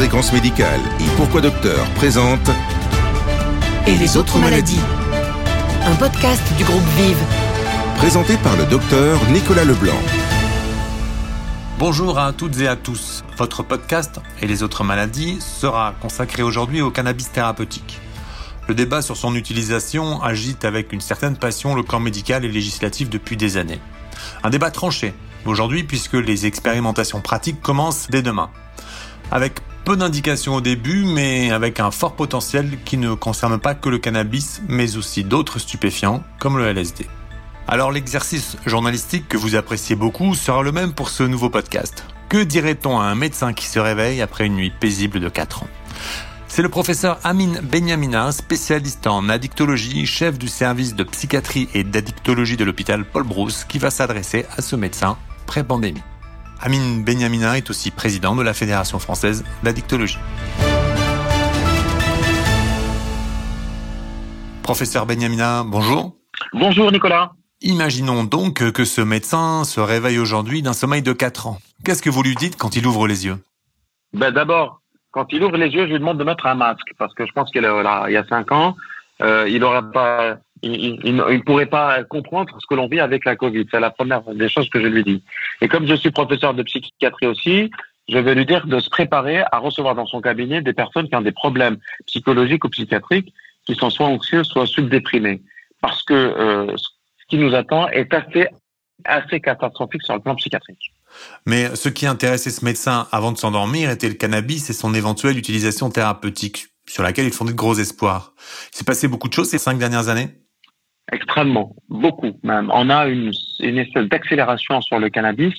Fréquence Médicale et Pourquoi Docteur présente Et les autres maladies Un podcast du groupe Vive. Présenté par le docteur Nicolas Leblanc. Bonjour à toutes et à tous. Votre podcast et les autres maladies sera consacré aujourd'hui au cannabis thérapeutique. Le débat sur son utilisation agite avec une certaine passion le corps médical et législatif depuis des années. Un débat tranché aujourd'hui puisque les expérimentations pratiques commencent dès demain. Avec peu d'indications au début, mais avec un fort potentiel qui ne concerne pas que le cannabis, mais aussi d'autres stupéfiants comme le LSD. Alors l'exercice journalistique que vous appréciez beaucoup sera le même pour ce nouveau podcast. Que dirait-on à un médecin qui se réveille après une nuit paisible de 4 ans? C'est le professeur Amin Benyamina, spécialiste en addictologie, chef du service de psychiatrie et d'addictologie de l'hôpital Paul Brousse, qui va s'adresser à ce médecin pré-pandémie. Amin Benyamina est aussi président de la Fédération française d'addictologie. Professeur Benyamina, bonjour. Bonjour Nicolas. Imaginons donc que ce médecin se réveille aujourd'hui d'un sommeil de 4 ans. Qu'est-ce que vous lui dites quand il ouvre les yeux? Ben D'abord, quand il ouvre les yeux, je lui demande de mettre un masque parce que je pense qu'il y a 5 ans, euh, il n'aurait pas il ne pourrait pas comprendre ce que l'on vit avec la Covid. C'est la première des choses que je lui dis. Et comme je suis professeur de psychiatrie aussi, je vais lui dire de se préparer à recevoir dans son cabinet des personnes qui ont des problèmes psychologiques ou psychiatriques, qui sont soit anxieux, soit subdéprimés. Parce que euh, ce qui nous attend est assez, assez catastrophique sur le plan psychiatrique. Mais ce qui intéressait ce médecin avant de s'endormir était le cannabis et son éventuelle utilisation thérapeutique, sur laquelle il fondait de gros espoirs? Il s'est passé beaucoup de choses ces cinq dernières années? Extrêmement, beaucoup même. On a une, une espèce d'accélération sur le cannabis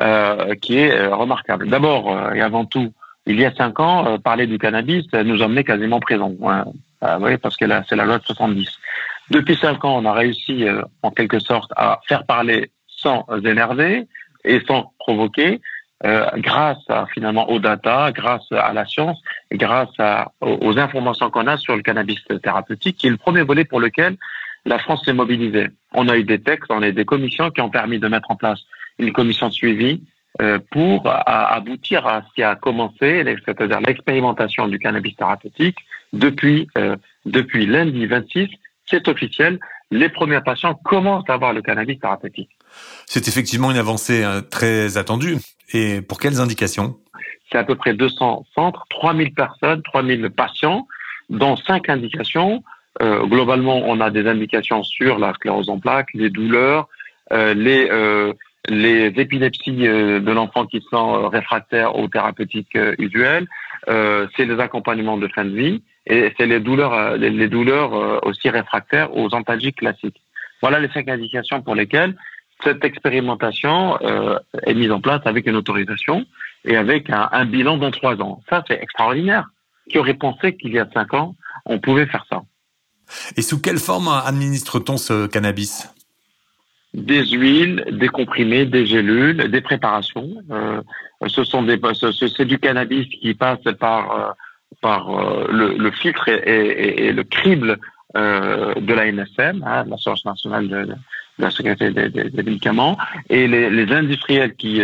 euh, qui est euh, remarquable. D'abord euh, et avant tout, il y a cinq ans, euh, parler du cannabis nous emmenait quasiment présent. Hein. oui, parce que là, c'est la loi de 70. Depuis cinq ans, on a réussi en quelque sorte à faire parler sans énerver et sans provoquer, grâce à, finalement aux data, grâce à la science et grâce à, aux informations qu'on a sur le cannabis thérapeutique, qui est le premier volet pour lequel la France s'est mobilisée. On a eu des textes, on a eu des commissions qui ont permis de mettre en place une commission de suivi euh, pour aboutir à ce qui a commencé, c'est-à-dire l'expérimentation du cannabis thérapeutique depuis euh, depuis lundi 26. C'est officiel. Les premiers patients commencent à avoir le cannabis thérapeutique. C'est effectivement une avancée euh, très attendue. Et pour quelles indications? C'est à peu près 200 centres, 3000 personnes, 3000 patients, dont 5 indications euh, globalement, on a des indications sur la sclérose en plaques, les douleurs, euh, les euh, les épilepsies de l'enfant qui sont réfractaires aux thérapeutiques usuelles, c'est les accompagnements de fin de vie et c'est les douleurs les, douleurs aussi réfractaires aux antalgiques classiques. Voilà les cinq indications pour lesquelles cette expérimentation est mise en place avec une autorisation et avec un bilan dans trois ans. Ça, c'est extraordinaire. Qui aurait pensé qu'il y a cinq ans, on pouvait faire ça? Et sous quelle forme administre-t-on ce cannabis? Des huiles, des comprimés, des gélules, des préparations. Euh, ce sont des, c'est du cannabis qui passe par euh, par euh, le, filtre et, le crible de la NSM, hein, l'Assurance nationale de, la sécurité des, médicaments, et les, industriels qui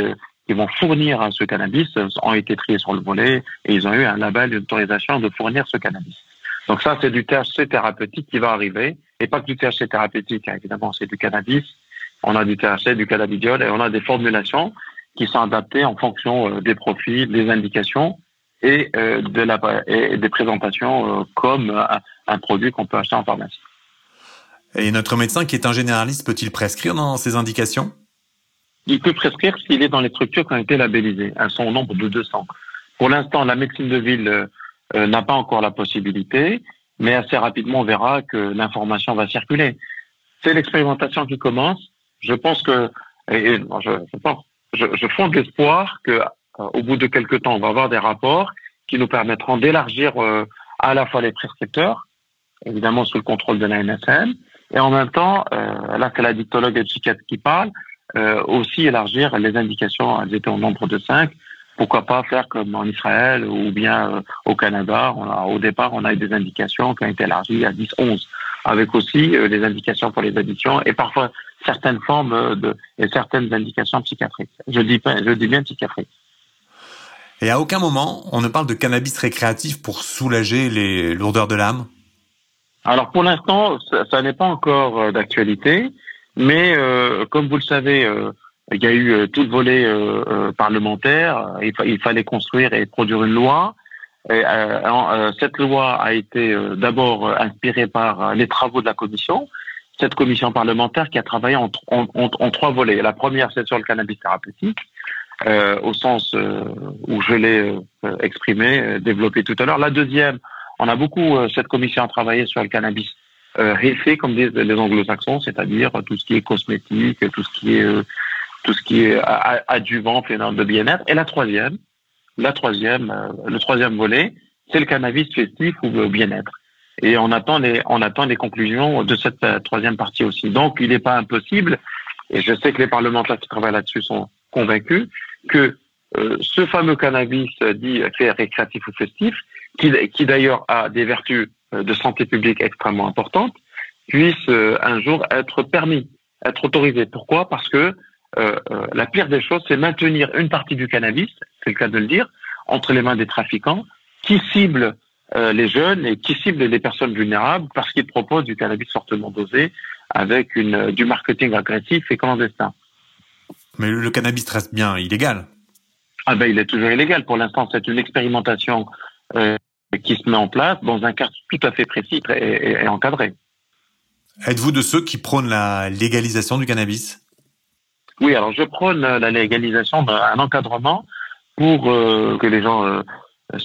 qui vont fournir ce cannabis ont été triés sur le volet et ils ont eu un label d'autorisation de fournir ce cannabis. Donc ça, c'est du THC thérapeutique qui va arriver, et pas que du THC thérapeutique, hein, évidemment, c'est du cannabis. On a du THC, du cannabidiol, et on a des formulations qui sont adaptées en fonction euh, des profils, des indications et, euh, de la, et des présentations euh, comme un, un produit qu'on peut acheter en pharmacie. Et notre médecin qui est un généraliste peut-il prescrire dans ces indications? Il peut prescrire s'il est dans les structures qui ont été labellisées. Elles sont au nombre de 200. Pour l'instant, la médecine de ville n'a pas encore la possibilité, mais assez rapidement on verra que l'information va circuler. C'est l'expérimentation qui commence. Je pense que, et, je, je, pense, je, je fonde l'espoir que euh, au bout de quelques temps, on va avoir des rapports qui nous permettront d'élargir euh, à la fois les prescripteurs, évidemment sous le contrôle de la NSM, et en même temps, là c'est la dictologue et psychiatre qui parle, aussi élargir les indications, elles étaient au nombre de cinq, pourquoi pas faire comme en Israël ou bien euh, au Canada. On a, au départ, on a eu des indications qui ont été élargies à 10, 11, avec aussi euh, des indications pour les addictions et parfois certaines formes de et certaines indications psychiatriques. Je dis je dis bien psychiatriques. Et à aucun moment, on ne parle de cannabis récréatif pour soulager les lourdeurs de l'âme? Alors pour l'instant, ça, n'est pas encore euh, d'actualité, mais euh, comme vous le savez, euh, il y a eu tout le volet parlementaire, il, fallait construire et produire une loi. Et, cette loi a été d'abord inspirée par les travaux de la commission, cette commission parlementaire qui a travaillé en, trois volets. La première, c'est sur le cannabis thérapeutique. Euh, au sens euh, où je l'ai euh, exprimé, développé tout à l'heure. La deuxième, on a beaucoup, cette commission a travaillé sur le cannabis réfé, comme disent les anglo-saxons, c'est-à-dire tout ce qui est cosmétique, tout ce qui est tout ce qui est adjuvant, phénomène de bien-être. Et la troisième, la troisième, le troisième volet, c'est le cannabis festif ou bien-être. Et on attend les, on attend les conclusions de cette troisième partie aussi. Donc, il n'est pas impossible, et je sais que les parlementaires qui travaillent là-dessus sont convaincus, que euh, ce fameux cannabis dit fait récréatif ou festif, qui, qui d'ailleurs a des vertus euh, de santé publique extrêmement importantes, puisse euh, un jour être permis, être autorisé. Pourquoi? Parce que la pire des choses, c'est maintenir une partie du cannabis, c'est le cas de le dire, entre les mains des trafiquants, qui ciblent les jeunes et qui ciblent les personnes vulnérables parce qu'ils proposent du cannabis fortement dosé avec une, du marketing agressif et clandestin. Mais le cannabis reste bien illégal. Ah ben, il est toujours illégal. Pour l'instant, c'est une expérimentation euh, qui se met en place dans un cadre tout à fait précis et, encadré. Êtes-vous de ceux qui prônent la légalisation du cannabis? Oui, alors je prône la légalisation d'un encadrement pour euh, que les gens euh,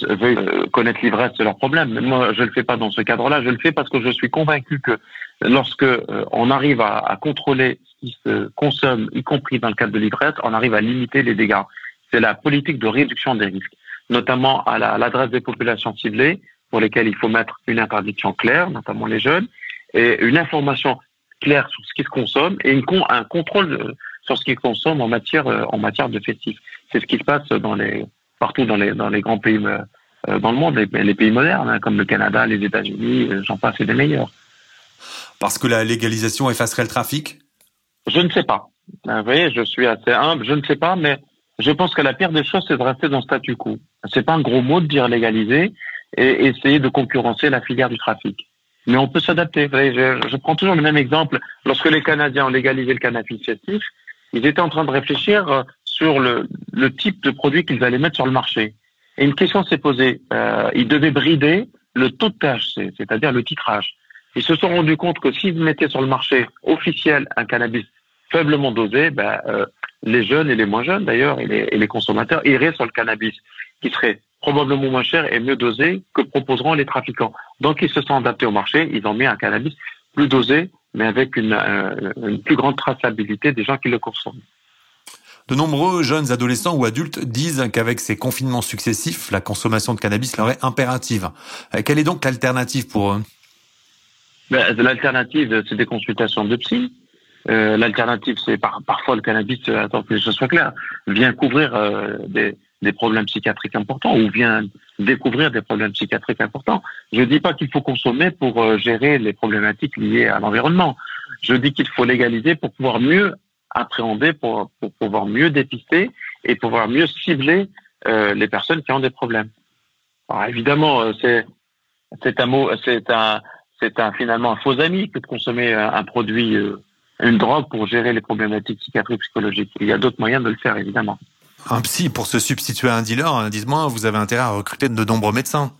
veuillent connaître l'ivresse de leurs problèmes. Mais moi, je ne le fais pas dans ce cadre-là. Je le fais parce que je suis convaincu que lorsque on arrive à, contrôler qui se consomme, y compris dans le cadre de l'ivresse, on arrive à limiter les dégâts. C'est la politique de réduction des risques, notamment à l'adresse des populations ciblées, pour lesquelles il faut mettre une interdiction claire, notamment les jeunes, et une information claire sur ce qui se consomme et un contrôle sur ce qui se consomme en matière, euh, en matière de festifs. C'est ce qui se passe dans les, partout dans les, dans les grands pays euh, dans le monde, les, pays modernes, hein, comme le Canada, les États-Unis, euh, j'en passe, et des meilleurs. Parce que la légalisation effacerait le trafic? Je ne sais pas. Vous voyez, je suis assez humble, je ne sais pas, mais je pense que la pire des choses, c'est de rester dans le statu quo. C'est pas un gros mot de dire légaliser et essayer de concurrencer la filière du trafic. Mais on peut s'adapter. Je, je, prends toujours le même exemple. Lorsque les Canadiens ont légalisé le cannabis festif, ils étaient en train de réfléchir euh, sur le, le type de produit qu'ils allaient mettre sur le marché. Et une question s'est posée. Euh, ils devaient brider le taux de THC, c'est-à-dire le titrage. Ils se sont rendus compte que s'ils mettaient sur le marché officiel un cannabis faiblement dosé, ben, euh, les jeunes et les moins jeunes d'ailleurs, et et les consommateurs iraient sur le cannabis, qui serait probablement moins cher et mieux dosé que proposeront les trafiquants. Donc ils se sont adaptés au marché, ils ont mis un cannabis plus dosé, mais avec une, euh, une plus grande traçabilité des gens qui le consomment. De nombreux jeunes adolescents ou adultes disent qu'avec ces confinements successifs, la consommation de cannabis leur est impérative. Euh, quelle est donc l'alternative pour eux? Ben, L'alternative, c'est des consultations de psy. Euh, l'alternative, c'est par, parfois le cannabis, attends que les choses soient claires, vient couvrir euh, des, des, problèmes psychiatriques importants ou vient découvrir des problèmes psychiatriques importants. Je ne dis pas qu'il faut consommer pour gérer les problématiques liées à l'environnement. Je dis qu'il faut légaliser pour pouvoir mieux appréhender, pour, pouvoir mieux dépister et pouvoir mieux cibler les personnes qui ont des problèmes. Alors, évidemment, c'est c'est un mot, c'est un c'est un finalement un faux ami que de consommer un produit une drogue pour gérer les problématiques psychiatriques psychologiques. Il y a d'autres moyens de le faire, évidemment. Un psy, pour se substituer à un dealer, hein, dites-moi, vous avez intérêt à recruter de nombreux médecins.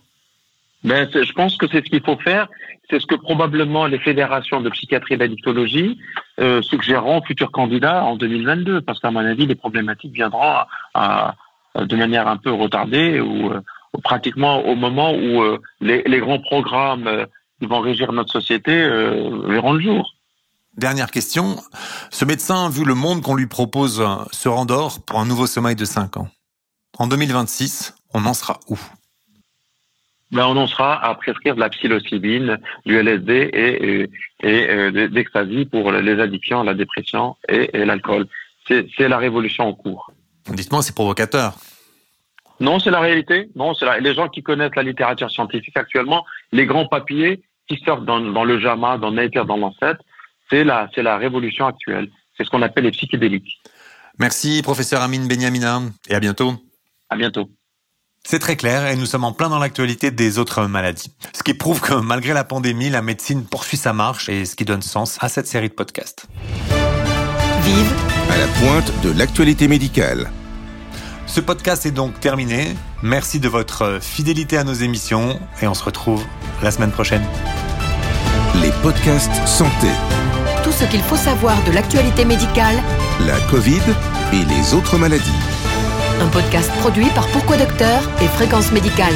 Ben, je pense que c'est ce qu'il faut faire. C'est ce que probablement les fédérations de psychiatrie et d'addictologie euh, suggéreront aux futurs candidats en 2022, parce qu'à mon avis, les problématiques viendront de manière un peu retardée ou euh, pratiquement au moment où euh, les, grands programmes euh, qui vont régir notre société verront le jour. Dernière question. Ce médecin, vu le monde qu'on lui propose, se rendort pour un nouveau sommeil de 5 ans. En 2026, on en sera où? Ben, on en sera à prescrire de la psilocybine, du LSD et, et, et euh, pour les addictions, la dépression et, et l'alcool. C'est la révolution en cours. Dites-moi, c'est provocateur. Non, c'est la réalité. Non, c'est les gens qui connaissent la littérature scientifique actuellement, les grands papiers qui sortent dans, dans le JAMA, dans Nature, dans Lancet, c'est la, c'est la révolution actuelle. C'est ce qu'on appelle les psychédéliques. Merci, professeur Amine Benyamina, et à bientôt. À bientôt. C'est très clair et nous sommes en plein dans l'actualité des autres maladies. Ce qui prouve que malgré la pandémie, la médecine poursuit sa marche et ce qui donne sens à cette série de podcasts. Vive À la pointe de l'actualité médicale. Ce podcast est donc terminé. Merci de votre fidélité à nos émissions et on se retrouve la semaine prochaine. Les podcasts santé, tout ce qu'il faut savoir de l'actualité médicale. la Covid et les autres maladies. Un podcast produit par Pourquoi Docteur et Fréquence Médicale.